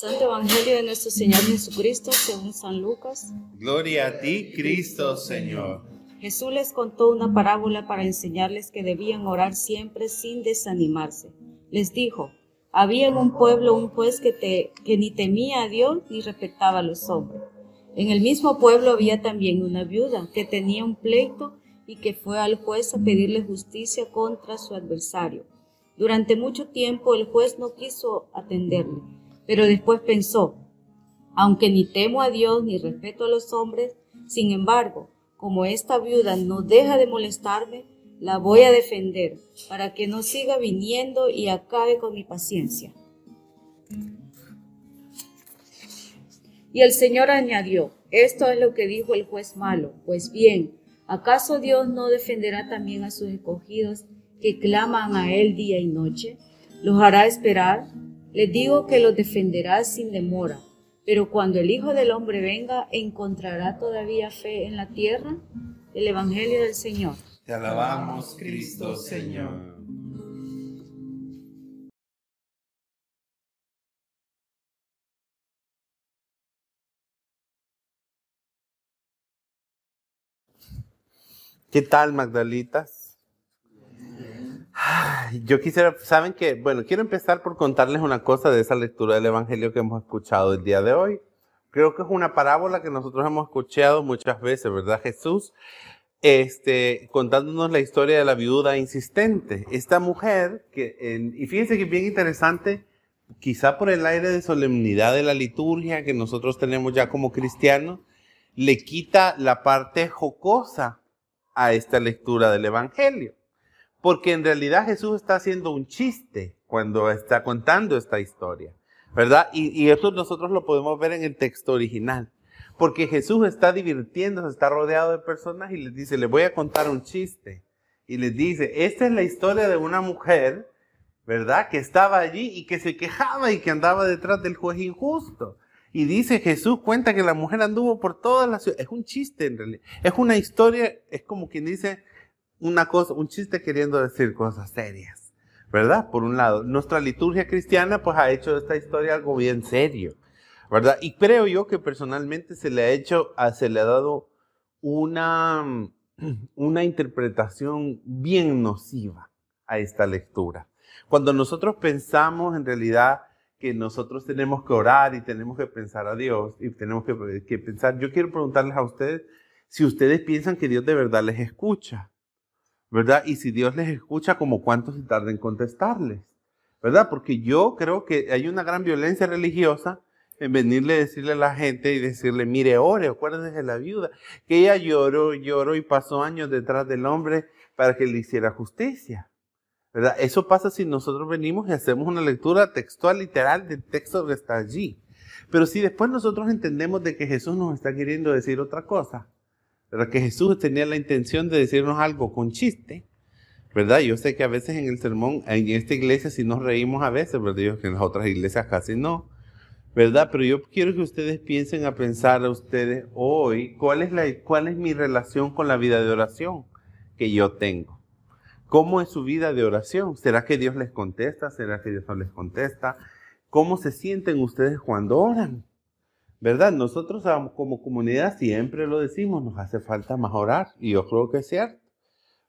Santo Evangelio de nuestro Señor Jesucristo según San Lucas. Gloria a ti, Cristo Señor. Jesús les contó una parábola para enseñarles que debían orar siempre sin desanimarse. Les dijo, había en un pueblo un juez que, ni temía a Dios ni respetaba a los hombres. En el mismo pueblo había también una viuda que tenía un pleito y que fue al juez a pedirle justicia contra su adversario. Durante mucho tiempo el juez no quiso atenderle, pero después pensó, aunque ni temo a Dios ni respeto a los hombres, sin embargo, como esta viuda no deja de molestarme, la voy a defender para que no siga viniendo y acabe con mi paciencia. Y el Señor añadió, esto es lo que dijo el juez malo, pues bien, ¿acaso Dios no defenderá también a sus escogidos que claman a Él día y noche? ¿Los hará esperar? Les digo que los defenderá sin demora. Pero cuando el Hijo del Hombre venga, ¿encontrará todavía fe en la tierra? El Evangelio del Señor. Te alabamos, Cristo Señor. ¿Qué tal, Magdalitas? Yo quisiera, saben que, bueno, quiero empezar por contarles una cosa de esa lectura del Evangelio que hemos escuchado el día de hoy. Creo que es una parábola que nosotros hemos escuchado muchas veces, ¿verdad? Jesús, este, contándonos la historia de la viuda insistente. Esta mujer, que, y fíjense que es bien interesante, quizá por el aire de solemnidad de la liturgia que nosotros tenemos ya como cristianos, le quita la parte jocosa a esta lectura del Evangelio. Porque en realidad Jesús está haciendo un chiste cuando está contando esta historia, ¿verdad? Y, y eso nosotros lo podemos ver en el texto original. Porque Jesús está divirtiéndose, está rodeado de personas y les dice, les voy a contar un chiste. Y les dice, esta es la historia de una mujer, ¿verdad? Que estaba allí y que se quejaba y que andaba detrás del juez injusto. Y dice Jesús, cuenta que la mujer anduvo por toda la ciudad. Es un chiste en realidad. Es una historia, es como quien dice una cosa, un chiste queriendo decir cosas serias. ¿Verdad? Por un lado, nuestra liturgia cristiana pues ha hecho de esta historia algo bien serio. ¿Verdad? Y creo yo que personalmente se le ha hecho, se le ha dado una, una interpretación bien nociva a esta lectura. Cuando nosotros pensamos en realidad que nosotros tenemos que orar y tenemos que pensar a Dios y tenemos que, pensar. Yo quiero preguntarles a ustedes si ustedes piensan que Dios de verdad les escucha, ¿verdad? Y si Dios les escucha, como cuánto se tarda en contestarles, ¿verdad? Porque yo creo que hay una gran violencia religiosa en venirle a decirle a la gente y decirle, mire, ore, acuérdese de la viuda, que ella lloró, lloró y pasó años detrás del hombre para que le hiciera justicia. ¿verdad? Eso pasa si nosotros venimos y hacemos una lectura textual, literal del texto que está allí. Pero si después nosotros entendemos de que Jesús nos está queriendo decir otra cosa, que Jesús tenía la intención de decirnos algo con chiste, ¿verdad? Yo sé que a veces en el sermón, en esta iglesia sí nos reímos a veces, ¿verdad? Yo que en las otras iglesias casi no, ¿verdad? Pero yo quiero que ustedes piensen a pensar a ustedes hoy, ¿cuál es, la, cuál es mi relación con la vida de oración que yo tengo? ¿Cómo es su vida de oración? ¿Será que Dios les contesta? ¿Será que Dios no les contesta? ¿Cómo se sienten ustedes cuando oran? ¿Verdad? Nosotros como comunidad siempre lo decimos, nos hace falta más orar y yo creo que es cierto.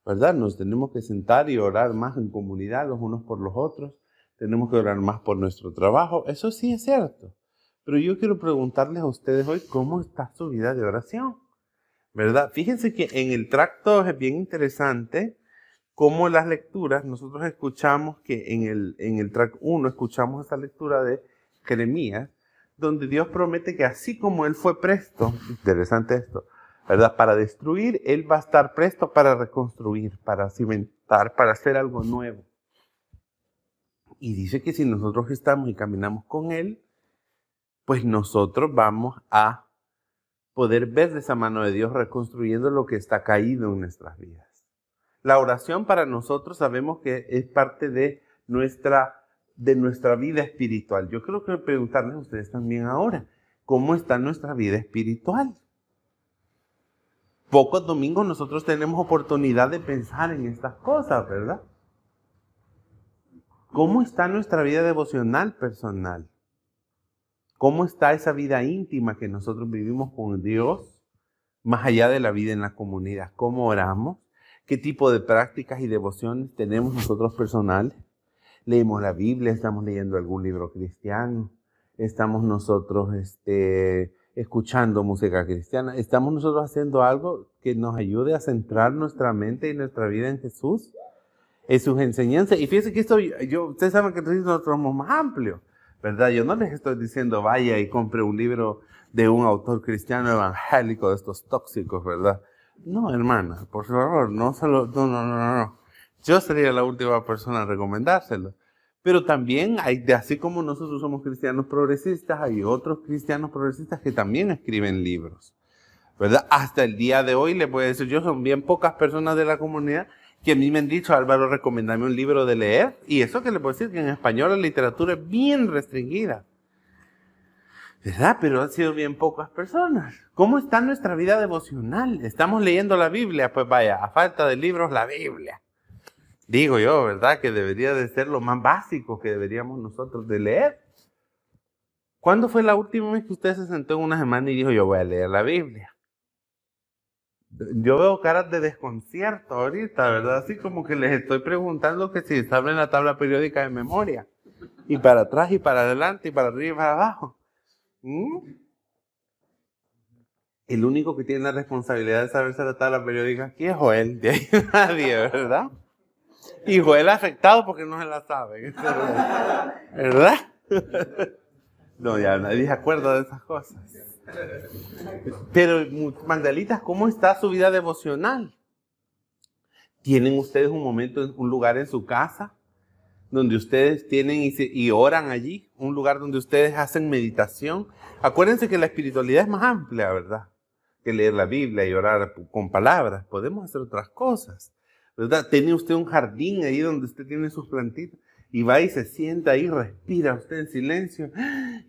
¿Verdad? Nos tenemos que sentar y orar más en comunidad los unos por los otros. Tenemos que orar más por nuestro trabajo. Eso sí es cierto. Pero yo quiero preguntarles a ustedes hoy cómo está su vida de oración. ¿Verdad? Fíjense que en el tracto es bien interesante como las lecturas, nosotros escuchamos que en el, en el track 1 escuchamos esta lectura de Jeremías, donde Dios promete que así como Él fue presto, interesante esto, ¿verdad? Para destruir, Él va a estar presto para reconstruir, para cimentar, para hacer algo nuevo. Y dice que si nosotros estamos y caminamos con Él, pues nosotros vamos a poder ver de esa mano de Dios reconstruyendo lo que está caído en nuestras vidas. La oración para nosotros sabemos que es parte de nuestra, de nuestra vida espiritual. Yo creo que preguntarles a ustedes también ahora, ¿cómo está nuestra vida espiritual? Pocos domingos nosotros tenemos oportunidad de pensar en estas cosas, ¿verdad? ¿Cómo está nuestra vida devocional personal? ¿Cómo está esa vida íntima que nosotros vivimos con Dios, más allá de la vida en la comunidad? ¿Cómo oramos? ¿Qué tipo de prácticas y devociones tenemos nosotros personales? Leemos la Biblia, estamos leyendo algún libro cristiano, estamos nosotros este, escuchando música cristiana, estamos nosotros haciendo algo que nos ayude a centrar nuestra mente y nuestra vida en Jesús, en sus enseñanzas. Y fíjense que esto, yo, ustedes saben que nosotros somos más amplios. ¿verdad? Yo no les estoy diciendo vaya y compre un libro de un autor cristiano evangélico de estos tóxicos, ¿verdad? No, hermana, por favor, no solo, no, no, no, no. Yo sería la última persona a recomendárselo. Pero también hay, así como nosotros somos cristianos progresistas, hay otros cristianos progresistas que también escriben libros. ¿Verdad? Hasta el día de hoy, le puedo decir yo, son bien pocas personas de la comunidad que a mí me han dicho, Álvaro, recomendame un libro de leer. Y eso que le puedo decir que en español la literatura es bien restringida. ¿Verdad? Pero han sido bien pocas personas. ¿Cómo está nuestra vida devocional? ¿Estamos leyendo la Biblia? Pues vaya, a falta de libros, la Biblia. Digo yo, ¿verdad? Que debería de ser lo más básico que deberíamos nosotros de leer. ¿Cuándo fue la última vez que usted se sentó en una semana y dijo, yo voy a leer la Biblia? Yo veo caras de desconcierto ahorita, ¿verdad? Así como que les estoy preguntando que si saben la tabla periódica de memoria. Y para atrás y para adelante y para arriba y para abajo. ¿Mm? El único que tiene la responsabilidad de saberse la tabla periódica aquí es Joel. De ahí nadie, ¿verdad? Y Joel afectado porque no se la sabe. ¿Verdad? No, ya nadie se acuerda de esas cosas. Pero, Magdalitas, ¿cómo está su vida devocional? ¿Tienen ustedes un momento, un lugar en su casa donde ustedes tienen y, oran allí? Un lugar donde ustedes hacen meditación. Acuérdense que la espiritualidad es más amplia, ¿verdad? Que leer la Biblia y orar con palabras. Podemos hacer otras cosas, ¿verdad? Tiene usted un jardín ahí donde usted tiene sus plantitas y va y se sienta ahí, respira usted en silencio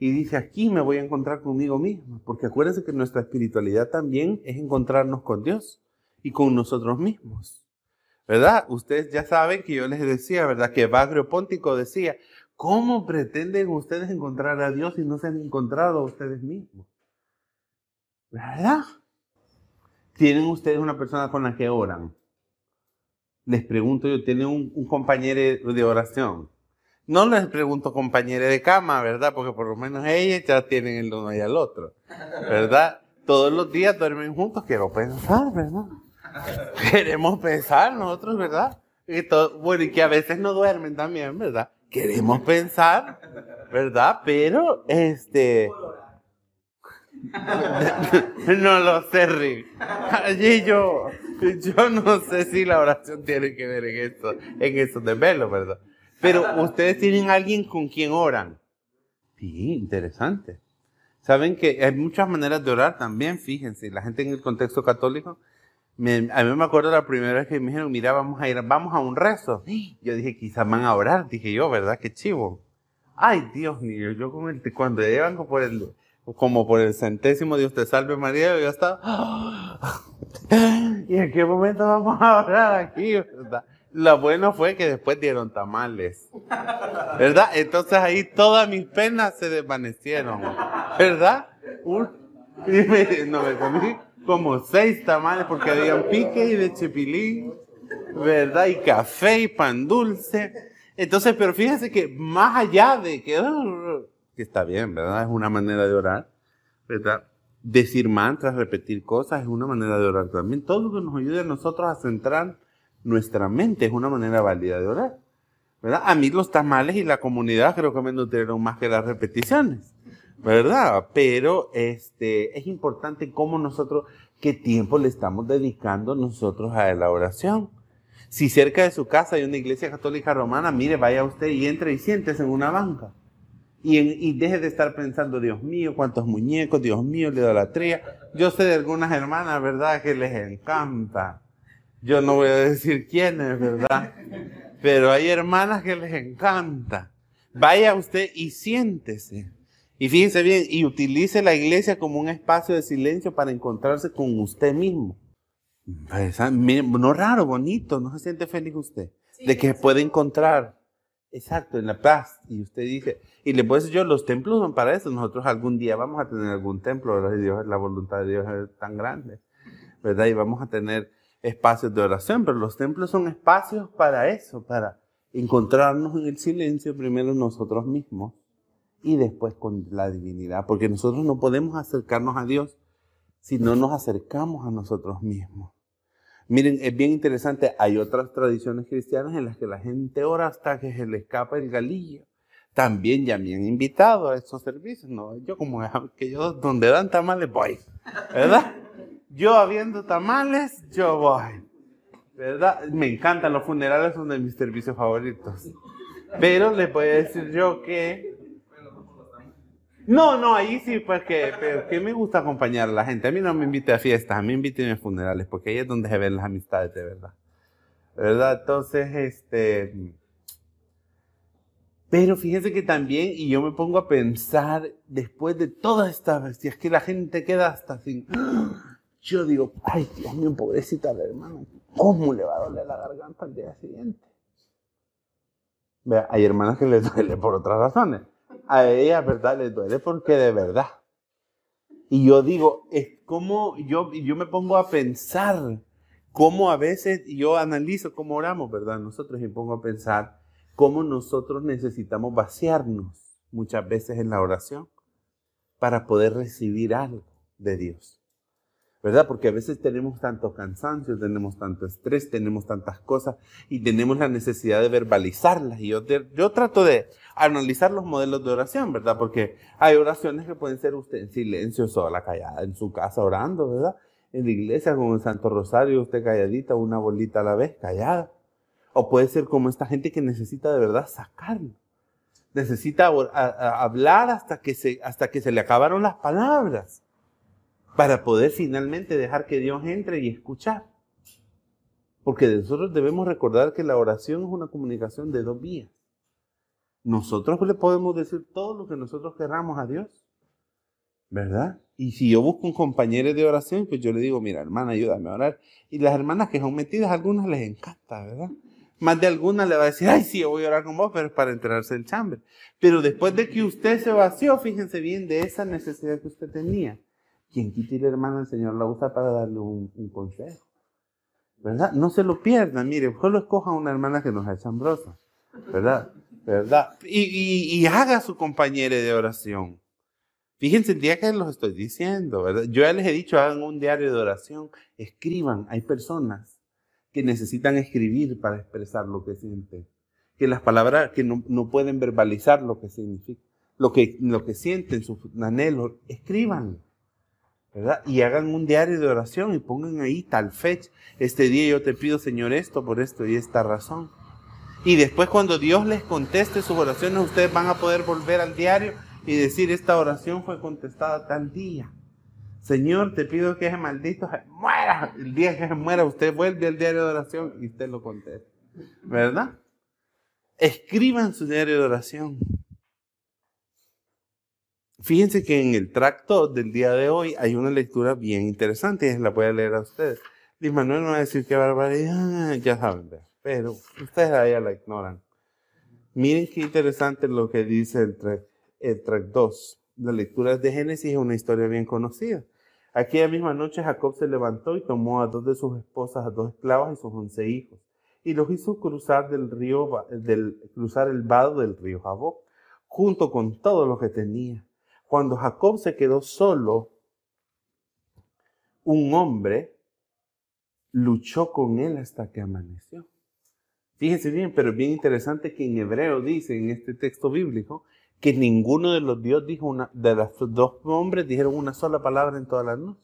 y dice, aquí me voy a encontrar conmigo mismo. Porque acuérdense que nuestra espiritualidad también es encontrarnos con Dios y con nosotros mismos. ¿Verdad? Ustedes ya saben que yo les decía, ¿verdad? Que Bagrio Póntico decía, ¿cómo pretenden ustedes encontrar a Dios si no se han encontrado a ustedes mismos? ¿Verdad? ¿Tienen ustedes una persona con la que oran? Les pregunto yo, ¿tiene un, compañero de oración? No les pregunto compañero de cama, ¿verdad? Porque por lo menos ellos ya tienen el uno y el otro, ¿verdad? Todos los días duermen juntos, quiero pensar, ¿verdad? Queremos pensar nosotros, ¿verdad? Y todo, bueno, y que a veces no duermen también, ¿verdad? Queremos pensar, ¿verdad? Pero, este, no lo sé, Rick. Allí yo, yo no sé si la oración tiene que ver en esto, en eso de verlo, ¿verdad? Pero ustedes tienen alguien con quien oran. Sí, interesante. Saben que hay muchas maneras de orar también, fíjense, la gente en el contexto católico. a mí me acuerdo la primera vez que me dijeron, mira, vamos a ir, vamos a un rezo. Yo dije, quizás van a orar, dije yo, ¿verdad? Qué chivo. Ay, Dios mío, yo con el, cuando llevan por el, como por el centésimo Dios te salve María, y ya está. ¿Y en qué momento vamos a orar aquí? Lo bueno fue que después dieron tamales. ¿Verdad? Entonces ahí todas mis penas se desvanecieron. ¿Verdad? no me comí como seis tamales porque habían pique y de chipilín. ¿Verdad? Y café y pan dulce. Entonces, pero fíjense que más allá de que está bien, ¿verdad? Es una manera de orar, ¿verdad? Decir mantras, repetir cosas es una manera de orar también. Todo lo que nos ayude a nosotros a centrar nuestra mente es una manera válida de orar. ¿verdad? A mí los tamales y la comunidad creo que me nutrieron más que las repeticiones, ¿verdad? Pero este, es importante cómo nosotros, qué tiempo le estamos dedicando nosotros a la oración. Si cerca de su casa hay una iglesia católica romana, mire, vaya usted y entre y siéntese en una banca. Y, deje de estar pensando, Dios mío, cuántos muñecos, Dios mío, la idolatría. Yo sé de algunas hermanas, ¿verdad?, que les encanta. Yo no voy a decir quiénes, ¿verdad? Pero hay hermanas que les encanta. Vaya usted y siéntese. Y fíjense bien, y utilice la iglesia como un espacio de silencio para encontrarse con usted mismo. Pues, ah, no raro, bonito, ¿no se siente feliz usted? de que puede encontrar, exacto, en la paz. Y usted dice, y le puedo decir yo, los templos son para eso. Nosotros algún día vamos a tener algún templo, ¿verdad? La voluntad de Dios es tan grande, ¿verdad? Y vamos a tener espacios de oración, pero los templos son espacios para eso, para encontrarnos en el silencio primero nosotros mismos y después con la divinidad, porque nosotros no podemos acercarnos a Dios si no nos acercamos a nosotros mismos. Miren, es bien interesante, hay otras tradiciones cristianas en las que la gente ora hasta que se le escapa el galillo. También ya me han invitado a esos servicios, ¿no? Yo como que yo donde dan tamales voy, ¿verdad? Yo habiendo tamales, yo voy. ¿Verdad? Me encantan los funerales, son de mis servicios favoritos. Pero les voy a decir yo que... No, no, ahí sí, pues que, que me gusta acompañar a la gente. A mí no me invite a fiestas, a mí inviten a funerales, porque ahí es donde se ven las amistades de verdad. ¿Verdad? Entonces, este... Pero fíjense que también, y yo me pongo a pensar, después de todas estas bestias, que la gente queda hasta sin... Yo digo, ay, Dios mío, pobrecita la hermana, ¿cómo le va a doler la garganta al día siguiente? Vea, hay hermanas que les duele por otras razones. A ella, ¿verdad? Les duele porque de verdad. Y yo digo, es como yo, yo me pongo a pensar cómo a veces yo analizo cómo oramos, ¿verdad? Nosotros y pongo a pensar cómo nosotros necesitamos vaciarnos muchas veces en la oración para poder recibir algo de Dios. ¿Verdad? Porque a veces tenemos tanto cansancio, tenemos tanto estrés, tenemos tantas cosas y tenemos la necesidad de verbalizarlas. Y yo, trato de analizar los modelos de oración, ¿verdad? Porque hay oraciones que pueden ser usted en silencio, sola, callada, en su casa orando, ¿verdad? En la iglesia, como en Santo Rosario, usted calladita, una bolita a la vez, callada. O puede ser como esta gente que necesita de verdad sacarlo. Necesita hablar hasta que, se, hasta que se le acabaron las palabras para poder finalmente dejar que Dios entre y escuchar. Porque nosotros debemos recordar que la oración es una comunicación de dos vías. Nosotros le podemos decir todo lo que nosotros queramos a Dios, ¿verdad? Y si yo busco un compañero de oración, pues yo le digo, mira, hermana, ayúdame a orar. Y las hermanas que son metidas, algunas les encanta, ¿verdad? Más de alguna le va a decir, ay, sí, yo voy a orar con vos, pero es para enterarse del chambre. Pero después de que usted se vació, fíjense bien de esa necesidad que usted tenía quien quita la hermana, el Señor la usa para darle un, consejo. ¿Verdad? No se lo pierdan, mire, solo escoja una hermana que nos es chambrosa. ¿Verdad? ¿Verdad? Y, haga su compañera de oración. Fíjense el día que los estoy diciendo, ¿verdad? Yo ya les he dicho, hagan un diario de oración, escriban. Hay personas que necesitan escribir para expresar lo que sienten. Que las palabras, que no, no pueden verbalizar lo que significa, lo que, lo que sienten, sus anhelos, escriban. ¿Verdad? Y hagan un diario de oración y pongan ahí tal fecha. Este día yo te pido, Señor, esto por esto y esta razón. Y después cuando Dios les conteste sus oraciones, ustedes van a poder volver al diario y decir, esta oración fue contestada tal día. Señor, te pido que ese maldito se muera. El día que se muera, usted vuelve al diario de oración y usted lo contesta. ¿Verdad? Escriban su diario de oración. Fíjense que en el tracto del día de hoy hay una lectura bien interesante y la voy a leer a ustedes. Luis Manuel no va a decir qué barbaridad, ya saben, pero ustedes ahí la ignoran. Miren qué interesante lo que dice el track, el track 2. La lectura de Génesis es una historia bien conocida. Aquella misma noche Jacob se levantó y tomó a dos de sus esposas, a dos esclavas y sus once hijos, y los hizo cruzar del río, del, cruzar el vado del río Jaboc, junto con todo lo que tenía cuando Jacob se quedó solo, un hombre luchó con él hasta que amaneció. Fíjense bien, pero es bien interesante que en hebreo dice en este texto bíblico que ninguno de los dios dijo una, de dos hombres dijeron una sola palabra en toda la noche.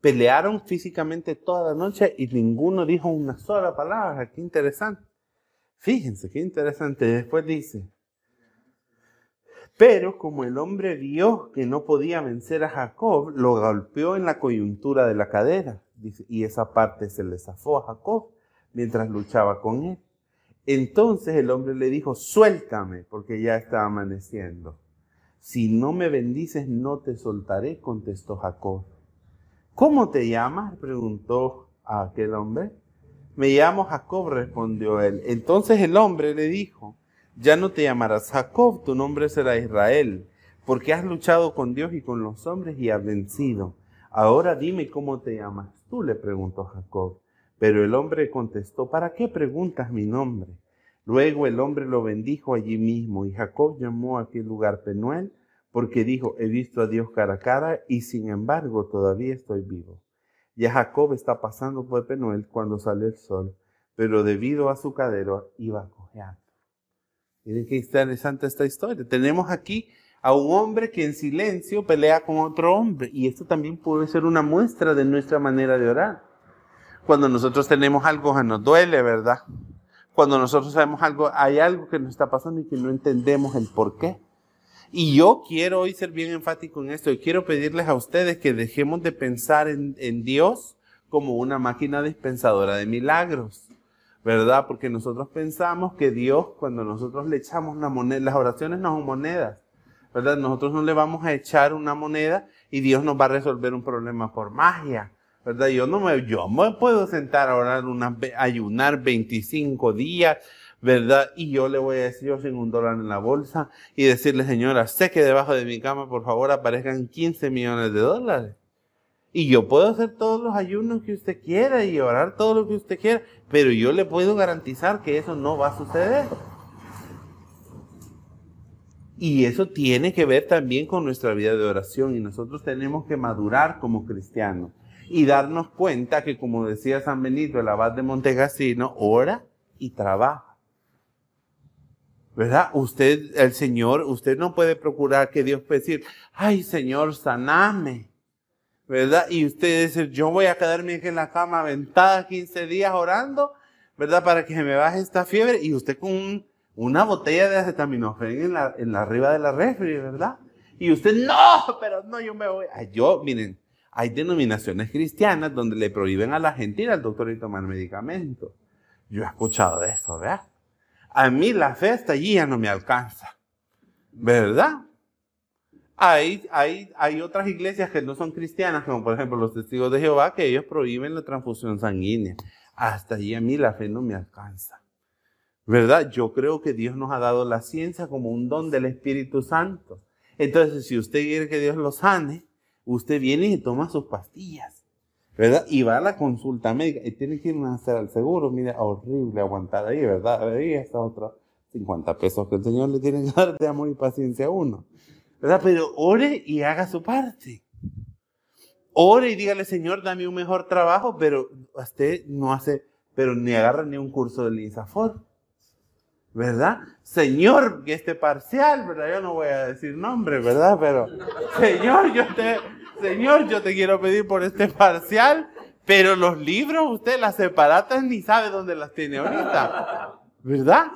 Pelearon físicamente toda la noche y ninguno dijo una sola palabra. Qué interesante. Fíjense, qué interesante. Después dice, pero como el hombre vio que no podía vencer a Jacob, lo golpeó en la coyuntura de la cadera. y esa parte se le zafó a Jacob mientras luchaba con él. Entonces el hombre le dijo, suéltame, porque ya está amaneciendo. Si no me bendices, no te soltaré, contestó Jacob. ¿Cómo te llamas? preguntó a aquel hombre. Me llamo Jacob, respondió él. Entonces el hombre le dijo, ya no te llamarás Jacob, tu nombre será Israel, porque has luchado con Dios y con los hombres y has vencido. Ahora dime cómo te llamas tú, le preguntó Jacob. Pero el hombre contestó, ¿para qué preguntas mi nombre? Luego el hombre lo bendijo allí mismo y Jacob llamó a aquel lugar Penuel porque dijo, he visto a Dios cara a cara y sin embargo todavía estoy vivo. Ya Jacob está pasando por Penuel cuando sale el sol, pero debido a su cadero iba cojeando. Miren qué interesante esta historia. Tenemos aquí a un hombre que en silencio pelea con otro hombre y esto también puede ser una muestra de nuestra manera de orar. Cuando nosotros tenemos algo que nos duele, ¿verdad? Cuando nosotros sabemos algo, hay algo que nos está pasando y que no entendemos el por qué. Y yo quiero hoy ser bien enfático en esto y quiero pedirles a ustedes que dejemos de pensar en, en Dios como una máquina dispensadora de milagros, ¿verdad? Porque nosotros pensamos que Dios, cuando nosotros le echamos una moneda, las oraciones no son monedas, ¿verdad? Nosotros no le vamos a echar una moneda y Dios nos va a resolver un problema por magia, ¿verdad? Yo no me, yo me puedo sentar a orar, una, ayunar 25 días, ¿verdad? Y yo le voy a decir, yo tengo un dólar en la bolsa y decirle, señora, sé que debajo de mi cama, por favor, aparezcan 15 millones de dólares. Y yo puedo hacer todos los ayunos que usted quiera y orar todo lo que usted quiera, pero yo le puedo garantizar que eso no va a suceder. Y eso tiene que ver también con nuestra vida de oración y nosotros tenemos que madurar como cristianos y darnos cuenta que, como decía San Benito, el abad de Montegasino, ora y trabaja. ¿verdad? Usted, el Señor, usted no puede procurar que Dios pueda decir, ay Señor, saname, ¿verdad? Y usted dice, yo voy a quedarme en la cama aventada 15 días orando, ¿verdad? Para que me baje esta fiebre y usted con una botella de acetaminofén en la, en la arriba de la refri, ¿verdad? Y usted, no, pero no, yo me voy. Ay, yo, miren, hay denominaciones cristianas donde le prohíben a la gente ir al doctor y tomar medicamentos. Yo he escuchado de eso, ¿verdad? a mí la fe hasta allí ya no me alcanza. ¿Verdad? Hay, hay, hay otras iglesias que no son cristianas, como por ejemplo los testigos de Jehová, que ellos prohíben la transfusión sanguínea. Hasta allí a mí la fe no me alcanza. ¿Verdad? Yo creo que Dios nos ha dado la ciencia como un don del Espíritu Santo. Entonces, si usted quiere que Dios lo sane, usted viene y toma sus pastillas. ¿verdad? Y va a la consulta médica y tiene que ir a hacer al seguro, mira, horrible aguantar ahí, ¿verdad? Ahí está otra 50 pesos que el Señor le tiene que dar de amor y paciencia a uno, ¿verdad? Pero ore y haga su parte. Ore y dígale, Señor, dame un mejor trabajo, pero usted no hace, pero ni agarra ni un curso del INSAFOR. ¿verdad? Señor, que este parcial, ¿verdad? Yo no voy a decir nombre, ¿verdad? Pero, Señor, yo te, Señor, yo te quiero pedir por este parcial, pero los libros, usted las separatas ni sabe dónde las tiene ahorita, ¿verdad?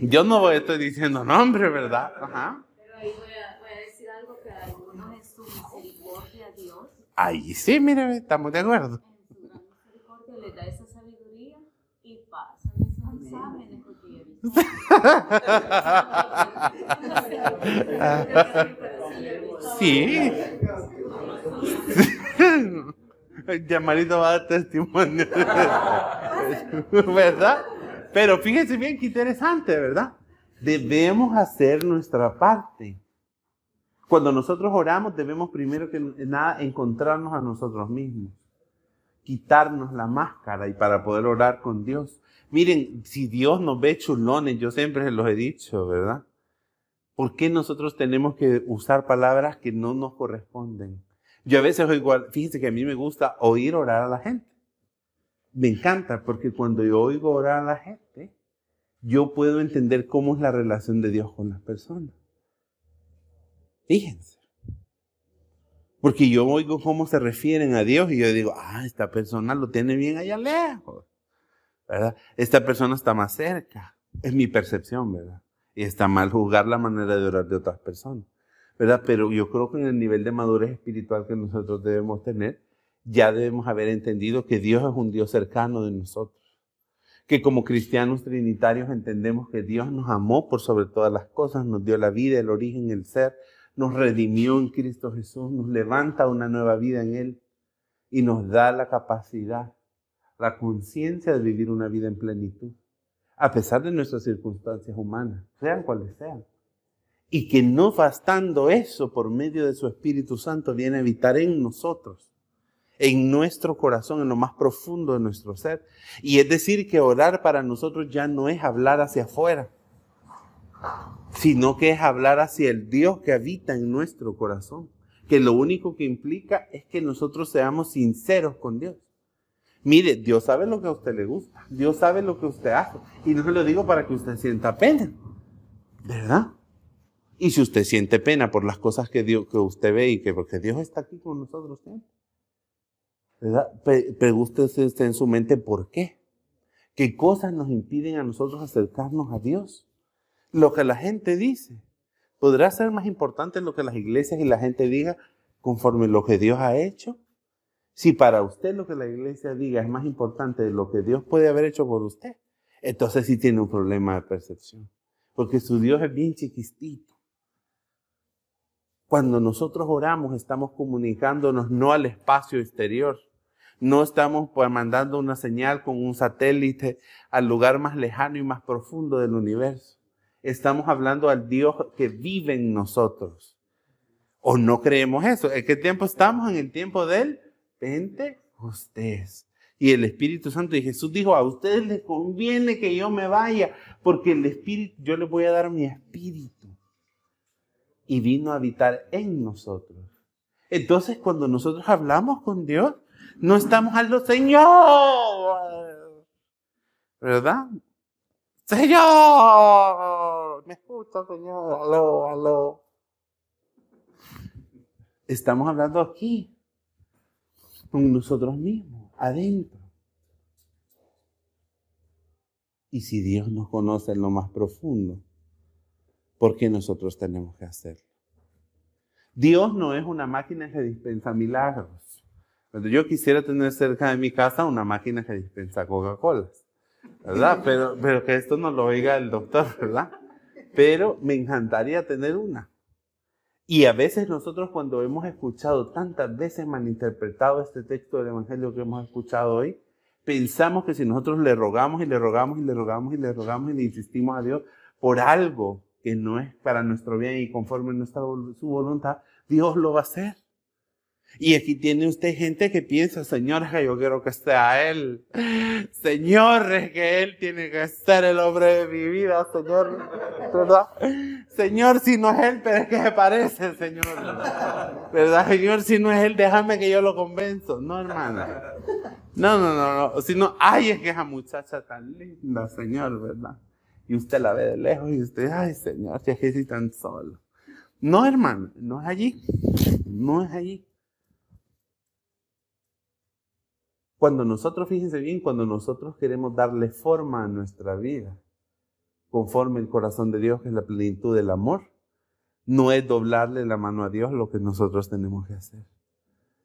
Yo no voy, estoy diciendo nombre, ¿verdad? Ajá. Pero ahí voy a, voy a decir algo que algunos es su misericordia a Dios. Ahí sí, mire, estamos de acuerdo. En su gran misericordia le da esa sabiduría y pasan esos exámenes porque Sí. Llamarito va a dar testimonio. ¿Verdad? Pero fíjense bien qué interesante, ¿verdad? Debemos hacer nuestra parte. Cuando nosotros oramos debemos primero que nada encontrarnos a nosotros mismos, quitarnos la máscara y para poder orar con Dios. Miren, si Dios nos ve chulones, yo siempre se los he dicho, ¿verdad? ¿Por qué nosotros tenemos que usar palabras que no nos corresponden? Yo a veces oigo, fíjense que a mí me gusta oír orar a la gente. Me encanta porque cuando yo oigo orar a la gente, yo puedo entender cómo es la relación de Dios con las personas. Fíjense. Porque yo oigo cómo se refieren a Dios y yo digo, ah, esta persona lo tiene bien allá lejos. ¿Verdad? Esta persona está más cerca. Es mi percepción, ¿verdad? Y está mal juzgar la manera de orar de otras personas, ¿verdad? Pero yo creo que en el nivel de madurez espiritual que nosotros debemos tener, ya debemos haber entendido que Dios es un Dios cercano de nosotros. que como cristianos trinitarios entendemos que Dios nos amó por sobre todas las cosas, nos dio la vida, el origen, el ser, nos redimió en Cristo Jesús, nos levanta una nueva vida en Él y nos da la capacidad, la conciencia de vivir una vida en plenitud, a pesar de nuestras circunstancias humanas, sean cuales sean. Y que no bastando eso por medio de su Espíritu Santo viene a habitar en nosotros en nuestro corazón, en lo más profundo de nuestro ser. Y es decir, que orar para nosotros ya no es hablar hacia afuera, sino que es hablar hacia el Dios que habita en nuestro corazón, que lo único que implica es que nosotros seamos sinceros con Dios. Mire, Dios sabe lo que a usted le gusta, Dios sabe lo que usted hace, y no se lo digo para que usted sienta pena, ¿verdad? Y si usted siente pena por las cosas que, Dios, que usted ve y que porque Dios está aquí con nosotros siempre, Pregúntese usted en su mente por qué. ¿Qué cosas nos impiden a nosotros acercarnos a Dios? Lo que la gente dice. ¿Podrá ser más importante lo que las iglesias y la gente diga conforme lo que Dios ha hecho? Si para usted lo que la iglesia diga es más importante de lo que Dios puede haber hecho por usted, entonces sí tiene un problema de percepción. Porque su Dios es bien chiquitito. Cuando nosotros oramos estamos comunicándonos no al espacio exterior, no estamos pues, mandando una señal con un satélite al lugar más lejano y más profundo del universo. Estamos hablando al Dios que vive en nosotros. ¿O no creemos eso? ¿En qué tiempo estamos? En el tiempo del Pentecostés. Y el Espíritu Santo y Jesús dijo, a ustedes les conviene que yo me vaya, porque el Espíritu, yo les voy a dar mi Espíritu y vino a habitar en nosotros. Entonces, cuando nosotros hablamos con Dios, no estamos hablando, Señor, ¿verdad? Señor, me escucha, Señor, aló, aló. Estamos hablando aquí, con nosotros mismos, adentro. Y si Dios nos conoce en lo más profundo, porque nosotros tenemos que hacerlo. Dios no es una máquina que dispensa milagros. Yo quisiera tener cerca de mi casa una máquina que dispensa Coca-Cola, ¿verdad? Pero, pero que esto no lo oiga el doctor, ¿verdad? Pero me encantaría tener una. Y a veces nosotros cuando hemos escuchado tantas veces malinterpretado este texto del Evangelio que hemos escuchado hoy, pensamos que si nosotros le rogamos y le rogamos y le rogamos y le rogamos y le insistimos a Dios por algo que no es para nuestro bien y conforme nuestra su voluntad, Dios lo va a hacer. Y aquí tiene usted gente que piensa, Señor, es que yo quiero que sea Él. Señor, es que Él tiene que ser el hombre de mi vida, Señor. ¿Verdad? Señor, si no es Él, pero es que se parece, Señor. ¿Verdad, Señor? Si no es Él, déjame que yo lo convenzo. No, hermana. No, no, no, no. Si no, ay, es que esa muchacha tan linda, Señor, ¿verdad? Y usted la ve de lejos y usted, ay Señor, si es que tan solo. No, hermano, no es allí. No es allí. Cuando nosotros, fíjense bien, cuando nosotros queremos darle forma a nuestra vida, conforme el corazón de Dios, que es la plenitud del amor, no es doblarle la mano a Dios lo que nosotros tenemos que hacer,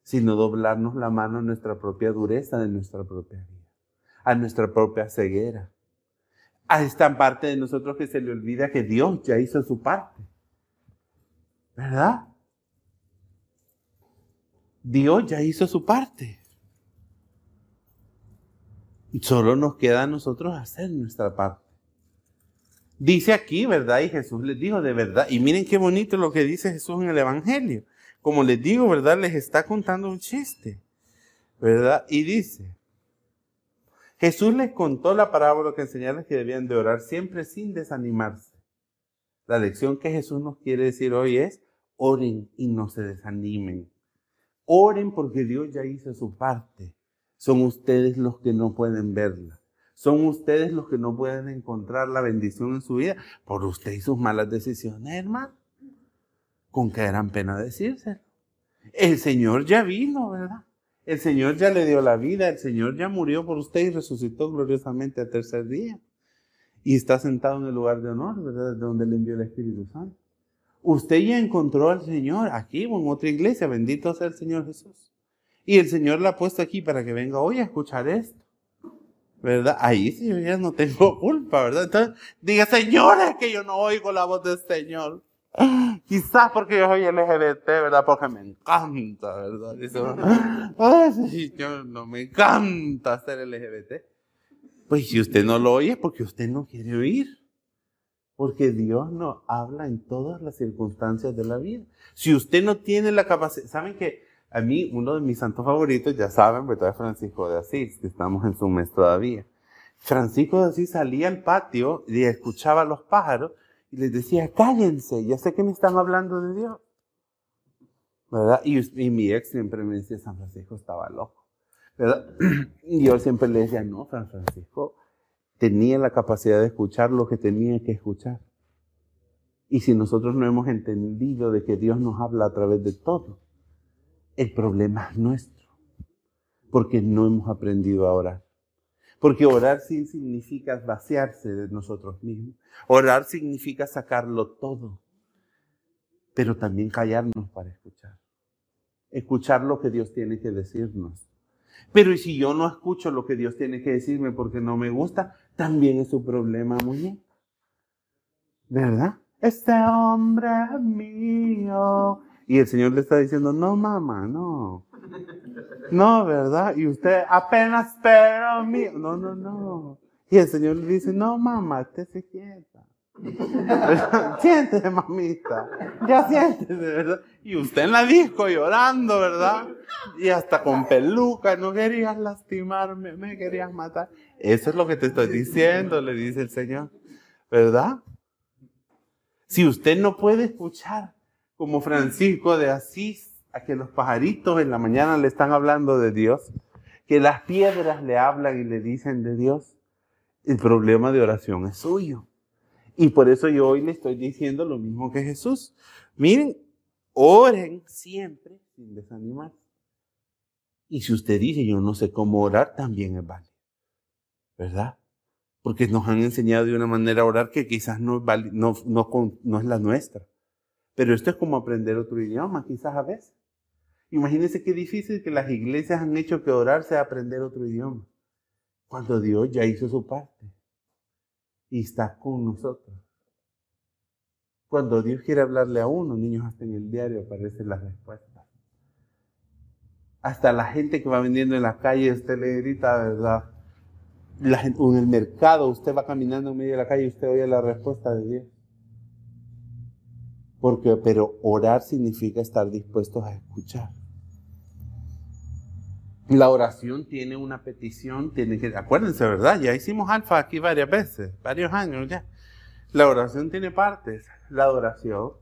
sino doblarnos la mano a nuestra propia dureza de nuestra propia vida, a nuestra propia ceguera, a esta parte de nosotros que se le olvida que Dios ya hizo su parte. ¿Verdad? Dios ya hizo su parte. Solo nos queda a nosotros hacer nuestra parte. Dice aquí, ¿verdad? Y Jesús les dijo de verdad. Y miren qué bonito lo que dice Jesús en el Evangelio. Como les digo, ¿verdad? Les está contando un chiste. ¿Verdad? Y dice, Jesús les contó la parábola que enseñarles que debían de orar siempre sin desanimarse. La lección que Jesús nos quiere decir hoy es, oren y no se desanimen. Oren porque Dios ya hizo su parte. Son ustedes los que no pueden verla. Son ustedes los que no pueden encontrar la bendición en su vida por usted y sus malas decisiones, hermano. Con qué gran pena decírselo. El Señor ya vino, ¿verdad? El Señor ya le dio la vida, el Señor ya murió por usted y resucitó gloriosamente al tercer día. Y está sentado en el lugar de honor, ¿verdad? De donde le envió el Espíritu Santo. Usted ya encontró al Señor aquí o en otra iglesia, bendito sea el Señor Jesús. Y el Señor la ha puesto aquí para que venga hoy a escuchar esto. ¿verdad? Ahí sí yo ya no tengo culpa, ¿verdad? Entonces, diga, señores, que yo no oigo la voz del Señor. Quizás porque yo soy LGBT, ¿verdad? Porque me encanta, ¿verdad? Dice, Ay, yo no me encanta ser LGBT. Pues si usted no lo oye es porque usted no quiere oír. Porque Dios no habla en todas las circunstancias de la vida. Si usted no tiene la capacidad, ¿saben que a mí, uno de mis santos favoritos, ya saben, ¿verdad? Es Francisco de Asís, que estamos en su mes todavía. Francisco de Asís salía al patio y escuchaba a los pájaros y les decía, cállense, ya sé que me están hablando de Dios. ¿Verdad? Y, mi ex siempre me decía, San Francisco estaba loco. ¿Verdad? Y yo siempre le decía, no, San Francisco tenía la capacidad de escuchar lo que tenía que escuchar. Y si nosotros no hemos entendido de que Dios nos habla a través de todo, el problema es nuestro, porque no hemos aprendido a orar. Porque orar sí significa vaciarse de nosotros mismos. Orar significa sacarlo todo, pero también callarnos para escuchar. Escuchar lo que Dios tiene que decirnos. Pero ¿y si yo no escucho lo que Dios tiene que decirme porque no me gusta? También es su problema, muy ¿Verdad? Este hombre es mío y el Señor le está diciendo, no, mamá, no. No, ¿verdad? Y usted apenas pero mío. No, no, no. Y el Señor le dice, no, mamá, usted se quieta. siéntese, mamita. Ya siéntese, ¿verdad? Y usted en la disco llorando, ¿verdad? Y hasta con peluca, no querías lastimarme, me querías matar. Eso es lo que te estoy diciendo, le dice el Señor. ¿Verdad? Si usted no puede escuchar como Francisco de Asís, a que los pajaritos en la mañana le están hablando de Dios, que las piedras le hablan y le dicen de Dios, el problema de oración es suyo. Y por eso yo hoy le estoy diciendo lo mismo que Jesús. Miren, oren siempre sin desanimar. Y si usted dice, yo no sé cómo orar, también es válido. ¿Verdad? Porque nos han enseñado de una manera a orar que quizás no es, no, no es la nuestra. Pero esto es como aprender otro idioma, quizás a veces. Imagínense qué difícil que las iglesias han hecho que orar sea aprender otro idioma. Cuando Dios ya hizo su parte y está con nosotros. Cuando Dios quiere hablarle a uno, niños, hasta en el diario aparecen las respuestas. Hasta la gente que va vendiendo en la calle, usted le grita, ¿verdad? La gente, en el mercado, usted va caminando en medio de la calle y usted oye la respuesta de Dios. Porque, pero orar significa estar dispuestos a escuchar. La oración tiene una petición, tiene que, acuérdense, ¿verdad? Ya hicimos alfa aquí varias veces, varios años ya. La oración tiene partes. La adoración,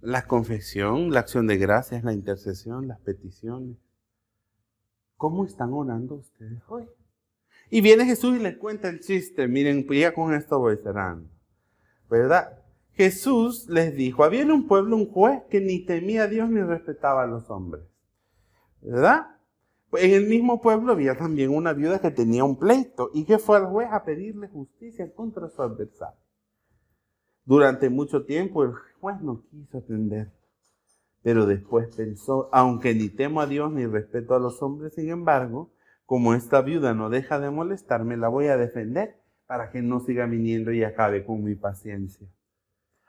la confesión, la acción de gracias, la intercesión, las peticiones. ¿Cómo están orando ustedes hoy? Y viene Jesús y les cuenta el chiste. Miren, pues ya con esto voy cerrando. ¿Verdad? Jesús les dijo, había en un pueblo un juez que ni temía a Dios ni respetaba a los hombres. ¿Verdad? Pues en el mismo pueblo había también una viuda que tenía un pleito y que fue al juez a pedirle justicia contra su adversario. Durante mucho tiempo el juez no quiso atender, pero después pensó, aunque ni temo a Dios ni respeto a los hombres, sin embargo, como esta viuda no deja de molestarme, la voy a defender para que no siga viniendo y acabe con mi paciencia.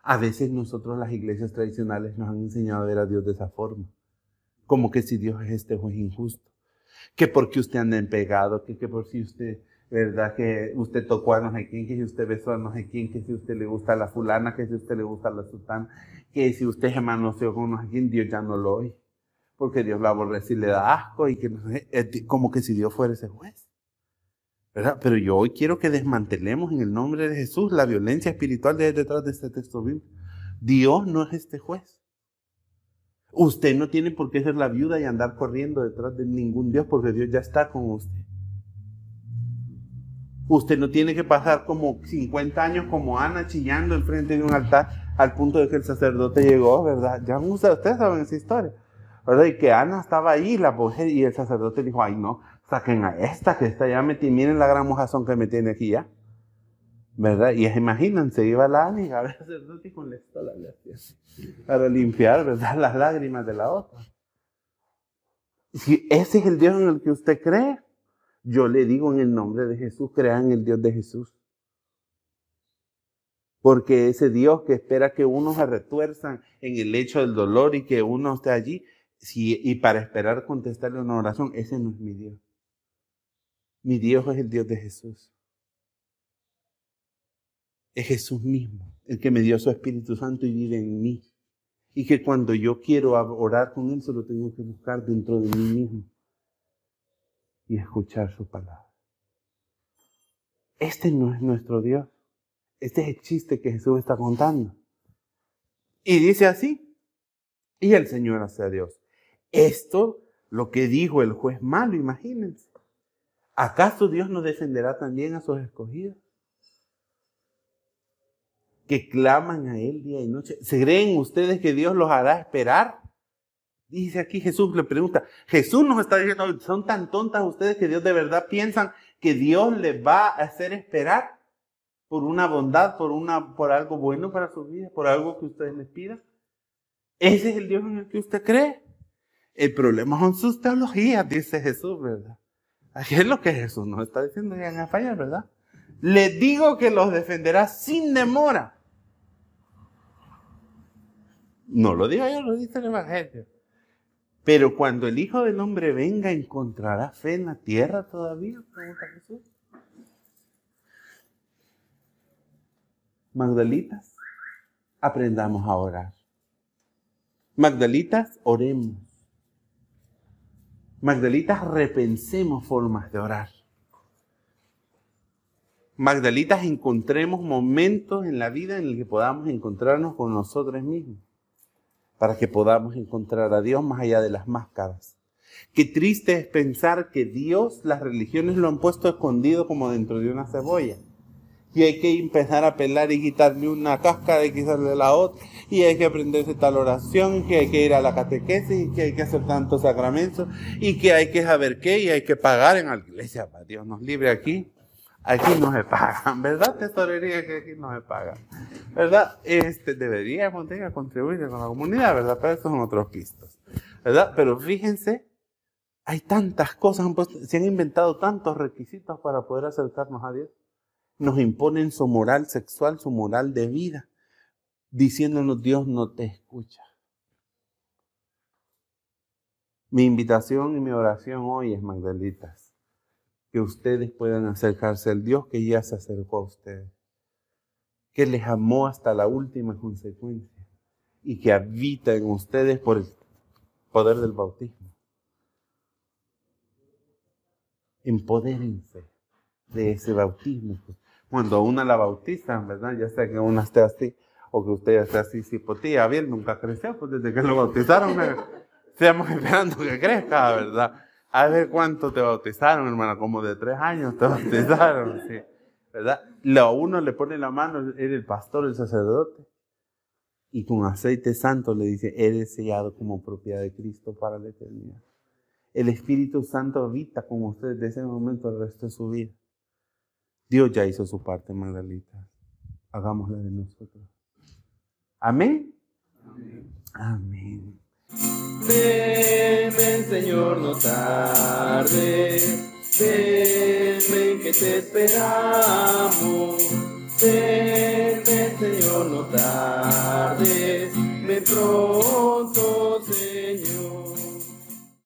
A veces nosotros las iglesias tradicionales nos han enseñado a ver a Dios de esa forma. Como que si Dios es este juez injusto. Que porque usted anda en pegado, que, por si usted, ¿verdad? Que usted tocó a no que si usted besó a no sé quién, que si usted le gusta la fulana, que si usted le gusta la sultana, que si usted se manoseó con no sé quién, Dios ya no lo oye. Porque Dios la aborrece y le da asco y que sé, como que si Dios fuera ese juez. Pero yo hoy quiero que desmantelemos en el nombre de Jesús la violencia espiritual de detrás de este texto bíblico. Dios no es este juez. Usted no tiene por qué ser la viuda y andar corriendo detrás de ningún Dios porque Dios ya está con usted. Usted no tiene que pasar como 50 años como Ana chillando enfrente de un altar al punto de que el sacerdote llegó, ¿verdad? Ya ustedes saben esa historia, ¿verdad? Y que Ana estaba ahí la mujer y el sacerdote dijo, ay no, saquen a esta que está ya metida, miren la gran mojazón que me tiene aquí ya. ¿Verdad? Y imagínense, iba la amiga a ver sacerdote con la estola para limpiar, ¿verdad? Las lágrimas de la otra. Si ese es el Dios en el que usted cree, Yo le digo en el nombre de Jesús, crean el Dios de Jesús. Porque ese Dios que espera que uno se retuerzan en el hecho del dolor y que uno esté allí, y para esperar contestarle una oración, ese no es mi Dios. Mi Dios es el Dios de Jesús. Es Jesús mismo, el que me dio su Espíritu Santo y vive en mí. Y que cuando yo quiero orar con Él, solo tengo que buscar dentro de mí mismo y escuchar su palabra. Este no es nuestro Dios. Este es el chiste que Jesús está contando. Y dice así, y el Señor hace Dios. Esto, lo que dijo el juez malo, imagínense. ¿Acaso Dios no defenderá también a sus escogidos? Que claman a Él día y noche. ¿Se creen ustedes que Dios los hará esperar? Dice aquí Jesús, le pregunta, Jesús nos está diciendo, son tan tontas ustedes que Dios de verdad piensan que Dios les va a hacer esperar por una bondad, por, una, por algo bueno para su vida, por algo que ustedes les pidan. Ese es el Dios en el que usted cree. El problema son sus teologías, dice Jesús, ¿verdad? Aquí es lo que Jesús nos está diciendo, ya a fallar, ¿verdad? Les digo que los defenderá sin demora. No lo digo yo, lo dice el Evangelio. Pero cuando el Hijo del Hombre venga, ¿encontrará fe en la tierra todavía? Pregunta Jesús. Magdalitas, aprendamos a orar. Magdalitas, oremos. Magdalitas, repensemos formas de orar. Magdalitas, encontremos momentos en la vida en los que podamos encontrarnos con nosotros mismos para que podamos encontrar a Dios más allá de las máscaras. Qué triste es pensar que Dios, las religiones lo han puesto escondido como dentro de una cebolla. Y hay que empezar a pelar y quitarle una cáscara y quitarle la otra. Y hay que aprenderse tal oración, que hay que ir a la catequesis, y que hay que hacer tantos sacramentos, y que hay que saber qué, y hay que pagar en la iglesia. Para Dios nos libre aquí. Aquí no se pagan, ¿verdad? Tesorería que aquí no se pagan, ¿verdad? Este, deberíamos contribuir con la comunidad, ¿verdad? Pero estos son otros pistos, ¿verdad? Pero fíjense, hay tantas cosas, se han inventado tantos requisitos para poder acercarnos a Dios. Nos imponen su moral sexual, su moral de vida, diciéndonos Dios no te escucha. Mi invitación y mi oración hoy es, Magdalitas, que ustedes puedan acercarse al Dios que ya se acercó a ustedes, que les amó hasta la última consecuencia y que habita en ustedes por el poder del bautismo. Empodérense de ese bautismo. Cuando a una la bautizan, ¿verdad? Ya sea que una esté así o que usted esté así, si por ti, nunca creció, pues desde que lo bautizaron, estamos esperando que crezca, ¿verdad? A ver cuánto te bautizaron, hermano, como de tres años te bautizaron, sí. ¿Verdad? Lo uno le pone la mano, era el pastor, el sacerdote, y con aceite santo le dice, eres sellado como propiedad de Cristo para la eternidad. El Espíritu Santo habita con usted desde ese momento el resto de su vida. Dios ya hizo su parte, Magdalita. Hagámosla de nosotros. Amén. Amén. Amén. Ven, ven Señor, no tarde. Ven, ven que te esperamos. Ven, ven Señor, no tardes. Ven pronto, Señor.